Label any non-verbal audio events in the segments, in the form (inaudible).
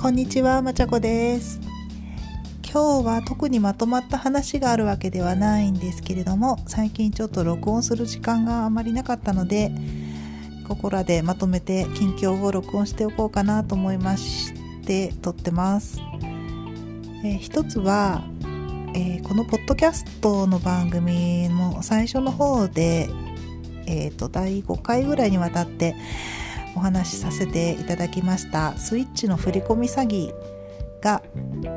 こんにちは、まちゃこです。今日は特にまとまった話があるわけではないんですけれども、最近ちょっと録音する時間があまりなかったので、ここらでまとめて近況を録音しておこうかなと思いまして撮ってます。えー一つは、えーこのポッドキャストの番組の最初の方で、えーと第5回ぐらいにわたってお話しさせていただきましたスイッチの振り込み詐欺が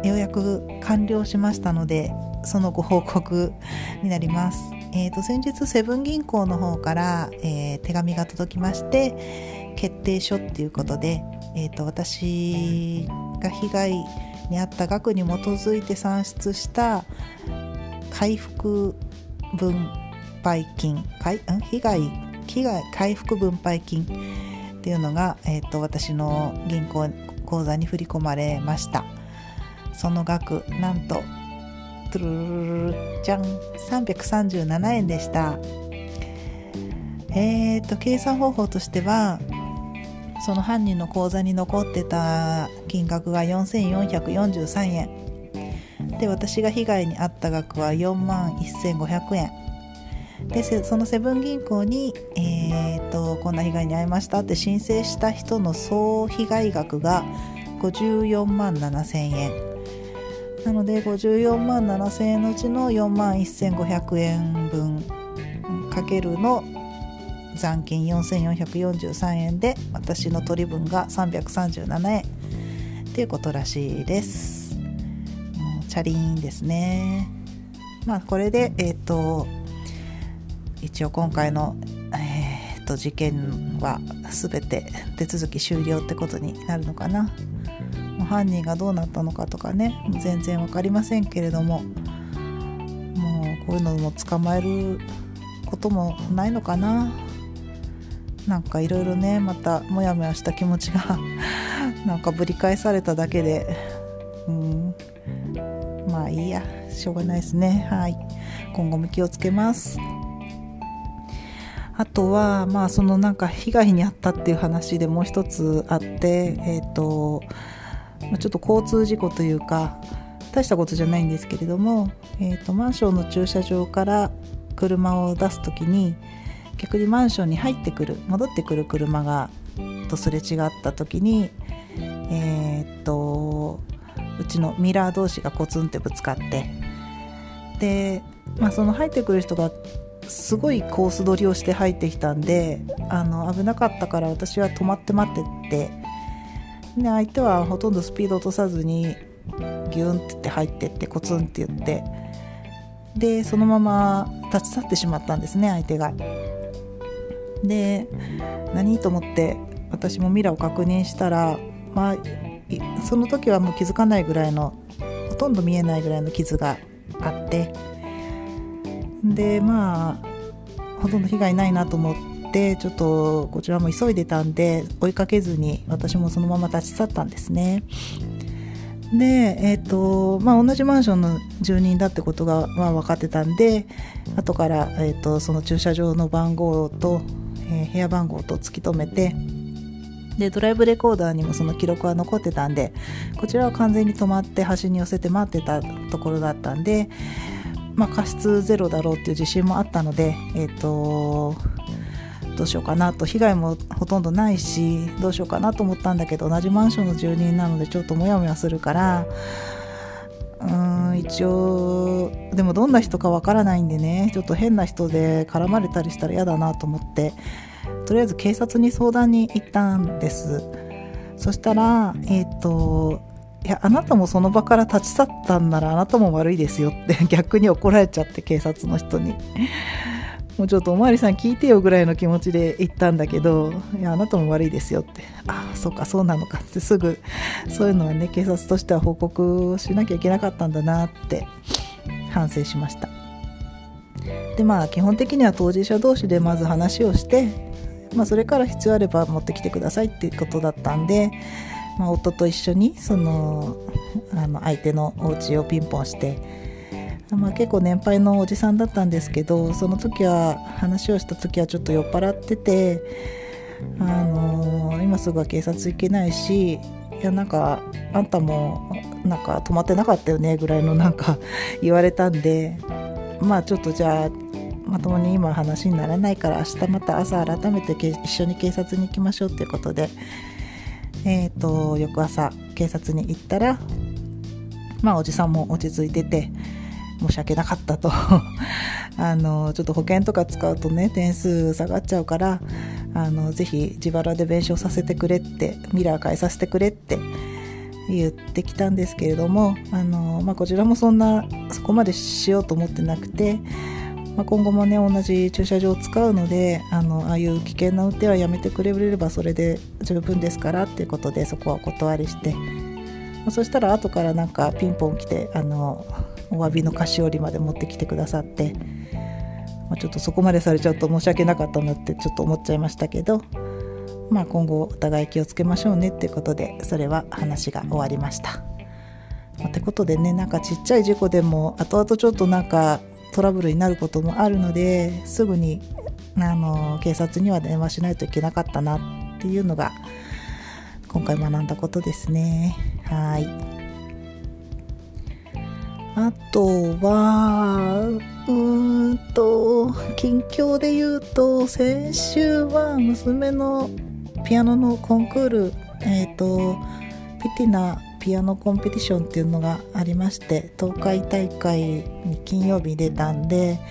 ようやく完了しましたのでそのご報告になります。えー、と先日セブン銀行の方から、えー手紙が届きまして決定書っていうことで、えー、と私が被害に遭った額に基づいて算出した回復分配金被害被害回復分配金っていうのが、えー、と私の銀行口座に振り込まれました。その額なんとトゥルルルルじゃん337円でしたえー、と計算方法としてはその犯人の口座に残ってた金額が4443円で私が被害に遭った額は4万1500円でそのセブン銀行に、えー、とこんな被害に遭いましたって申請した人の総被害額が54万7000円。なので54万7000円のうちの4万1500円分かけるの残金4443円で私の取り分が337円っていうことらしいです。チャリーンですね。まあこれでえっ、と一応今回の、えー、と事件は全て手続き終了ってことになるのかな。犯人がどうなったのかとかね全然分かりませんけれどももうこういうのも捕まえることもないのかな。なんかいろいろねまたモヤモヤした気持ちが (laughs) なんかぶり返されただけでうん。まあいいや。しょうがないですね。はい。今後も気をつけます。あとはまあそのなんか被害に遭ったっていう話でもう一つあってえっ、とちょっと交通事故というか大したことじゃないんですけれども、えー、とマンションの駐車場から車を出す時に逆にマンションに入ってくる戻ってくる車がとすれ違った時にえーっとうちのミラー同士がコツンってぶつかってで、まあ、その入ってくる人がすごいコース取りをして入ってきたんであの危なかったから私は止まって待ってって。で相手はほとんどスピード落とさずにギュンって入ってってコツンって言って。でそのまま立ち去ってしまったんですね相手が。で何と思って私もミラーを確認したら、まあ、その時はもう気づかないぐらいのほとんど見えないぐらいの傷があって。でまあほとんど被害ないなと思ってちょっとこちらも急いでたんで追いかけずに私もそのまま立ち去ったんですね。で、えーとまあ、同じマンションの住人だってことが、まあ、分かってたんで後から、えー、とその駐車場の番号と、えー部屋番号と突き止めてでドライブレコーダーにもその記録は残ってたんでこちらは完全に止まって端に寄せて待ってたところだったんで、まあ、過失ゼロだろうっていう自信もあったので、えー、とどうしようかなと。被害もほとんどないしどうしようかなと思ったんだけど同じマンションの住人なのでちょっとモヤモヤするからうーん一応でもどんな人かわからないんでねちょっと変な人で絡まれたりしたら嫌だなと思ってとりあえず警察に相談に行ったんです。そしたらえっ、といやあなたもその場から立ち去ったんならあなたも悪いですよって (laughs) 逆に怒られちゃって警察の人に。もうちょっとおまわりさん聞いてよぐらいの気持ちで言ったんだけどいやあなたも悪いですよって。ああそうかそうなのかってすぐそういうのはね警察としては報告しなきゃいけなかったんだなって反省しました。でまあ基本的には当事者同士でまず話をして、まあ、それから必要あれば持ってきてくださいっていうことだったんで、まあ、夫と一緒にそのあの相手のお家をピンポンしてまあ、結構年配のおじさんだったんですけどその時は話をした時はちょっと酔っ払ってて、あのー今すぐは警察行けないしいやなんかあんたもなんか止まってなかったよねぐらいのなんか言われたんでまあちょっとじゃあまともに今話にならないから明日また朝改めて一緒に警察に行きましょうっていうことで、えーと、翌朝警察に行ったらまあおじさんも落ち着いてて申し訳なかったと。(laughs) あのちょっと保険とか使うとね点数下がっちゃうからあのぜひ自腹で弁償させてくれってミラー変えさせてくれって言ってきたんですけれどもあの、まあ、こちらもそんなそこまでしようと思ってなくて、まあ、今後もね同じ駐車場を使うのであのああいう危険な運転はやめてくれればそれで十分ですからっていうことでそこはお断りして、まあ、そしたら後からなんかピンポン来てあのお詫びの菓子折りまで持ってきてくださって。まあ、ちょっとそこまでされちゃうと申し訳なかったなってちょっと思っちゃいましたけど、まあ、今後お互い気をつけましょうねっていうことでそれは話が終わりました。ってことでねなんかちっちゃい事故でも後々ちょっとなんかトラブルになることもあるのですぐにあの警察には電話しないといけなかったなっていうのが今回学んだことですね。はいあとは、うーんと、近況で言うと、先週は娘のピアノのコンクール、えっ、ー、と、ピティナピアノコンペティションっていうのがありまして、東海大会に金曜日出たんで、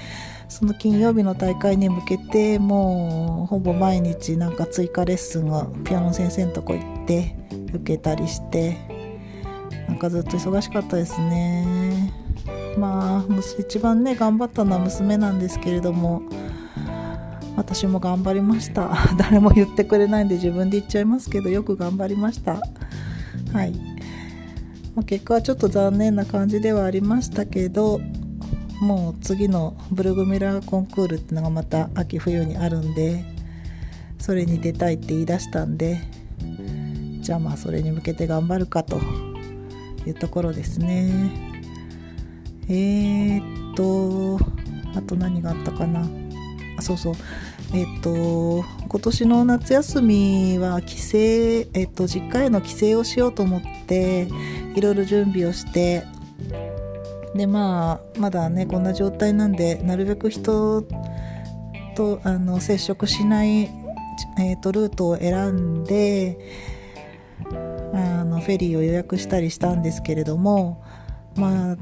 その金曜日の大会に向けてもうほぼ毎日なんか追加レッスンをピアノ先生のとこ行って受けたりしてなんかずっと忙しかったですね。まあ一番ね頑張ったのは娘なんですけれども私も頑張りました。(laughs) 誰も言ってくれないんで自分で言っちゃいますけどよく頑張りました。はい、まあ、結果はちょっと残念な感じではありましたけどもう次のブルグミラーコンクールっていうのがまた秋冬にあるんでそれに出たいって言い出したんでじゃあまあそれに向けて頑張るかというところですね。えー、っとあと何があったかな。あそうそう。え、っと今年の夏休みは帰省、え、っと実家への帰省をしようと思っていろいろ準備をしてでまあまだねこんな状態なんでなるべく人とあの接触しない、えーとルートを選んであのフェリーを予約したりしたんですけれどもまあ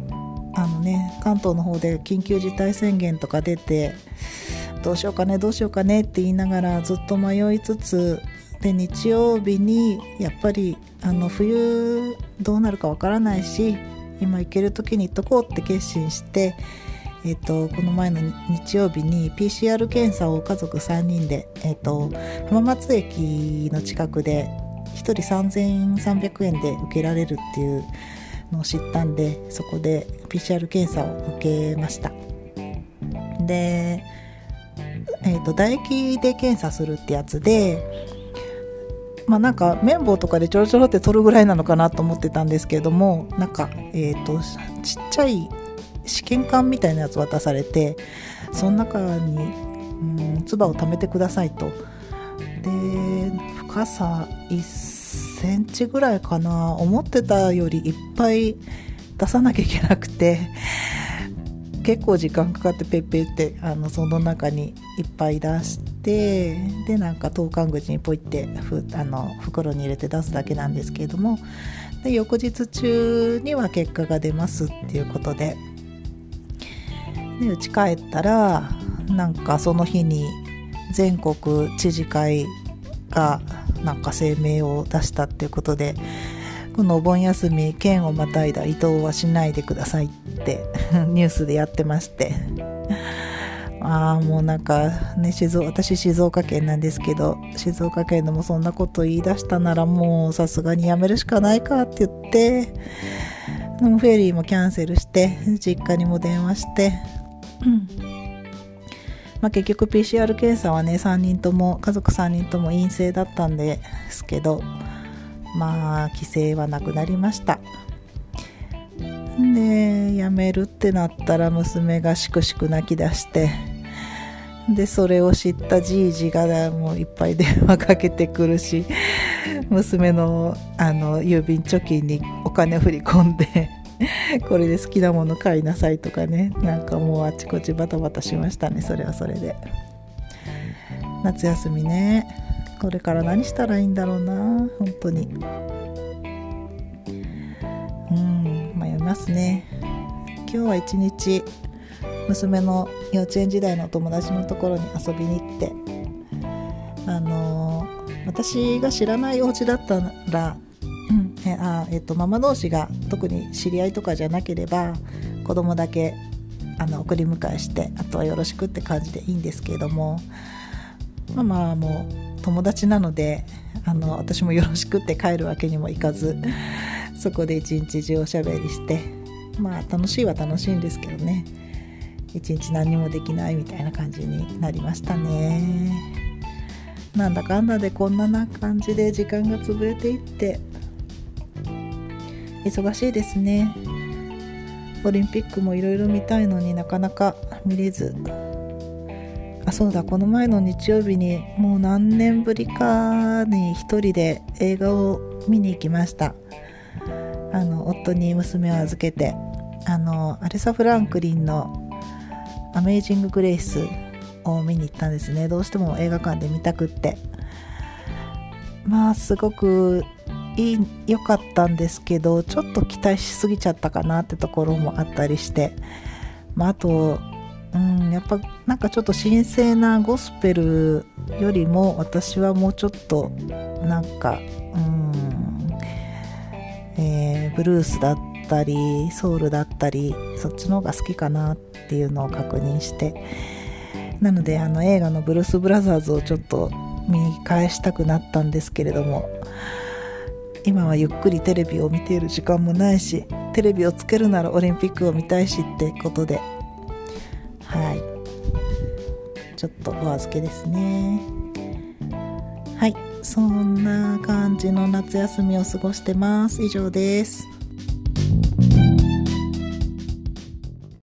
あのね関東の方で緊急事態宣言とか出てどうしようかねどうしようかねって言いながらずっと迷いつつで日曜日にやっぱりあの冬どうなるかわからないし今行ける時に行っとこうって決心して、えーと、この前の日曜日に PCR 検査を家族3人で、えーと浜松駅の近くで1人3300円で受けられるっていうのを知ったんでそこで PCR 検査を受けました。で、えーと、唾液で検査するってやつでまあなんか綿棒とかでちょろちょろって取るぐらいなのかなと思ってたんですけれどもなんかえっ、ー、とちっちゃい試験管みたいなやつ渡されてその中に、うん、唾を溜めてくださいと。で深さ1センチぐらいかな。思ってたよりいっぱい出さなきゃいけなくて結構時間かかってペッペってあのその中にいっぱい出してでなんか投函口にポイってふあの袋に入れて出すだけなんですけれどもで翌日中には結果が出ますっていうことで。で家帰ったらなんかその日に全国知事会がなんか声明を出したっていうことでこのお盆休み県をまたいだ移動はしないでくださいって (laughs) ニュースでやってまして。ああもうなんかね静私静岡県なんですけど静岡県でもそんなこと言い出したならもうさすがにやめるしかないかって言ってでもフェリーもキャンセルして実家にも電話して、うんまあ、結局 PCR 検査はね3人とも家族3人とも陰性だったんですけどまあ帰省はなくなりました。で辞めるってなったら娘がしくしく泣き出して。でそれを知ったじいじがもういっぱい電話かけてくるし娘のあの郵便貯金にお金振り込んでこれで好きなもの買いなさいとかねなんかもうあちこちバタバタしましたねそれはそれで。夏休みね。これから何したらいいんだろうな本当に。うん迷いますね。今日は一日娘の幼稚園時代のお友達のところに遊びに行ってあのー、私が知らないお家だったら、うんあえっと、ママ同士が特に知り合いとかじゃなければ子供だけあの送り迎えしてあとはよろしくって感じでいいんですけれどもママはもう友達なのであの私もよろしくって帰るわけにもいかずそこで一日中おしゃべりしてまあ楽しいは楽しいんですけどね。一日何もできないみたいな感じになりましたね。なんだかんだでこんなな感じで時間が潰れていって。忙しいですね。オリンピックもいろいろ見たいのになかなか見れず。あそうだこの前の日曜日にもう何年ぶりかに一人で映画を見に行きました。あの夫に娘を預けて。あのアレサ・フランクリンの「アメイジング・グレイス」を見に行ったんですね。どうしても映画館で見たくって。まあすごくいい良かったんですけどちょっと期待しすぎちゃったかなってところもあったりして、まあ、あとうんやっぱなんかちょっと神聖なゴスペルよりも私はもうちょっとなんかうんえー、ブルースだったったりソウルだったりそっちの方が好きかなっていうのを確認して。なのであの映画の「ブルース・ブラザーズ」をちょっと見返したくなったんですけれども今はゆっくりテレビを見ている時間もないしテレビをつけるならオリンピックを見たいしってことではい。ちょっとお預けですね。はい。そんな感じの夏休みを過ごしてます。以上です。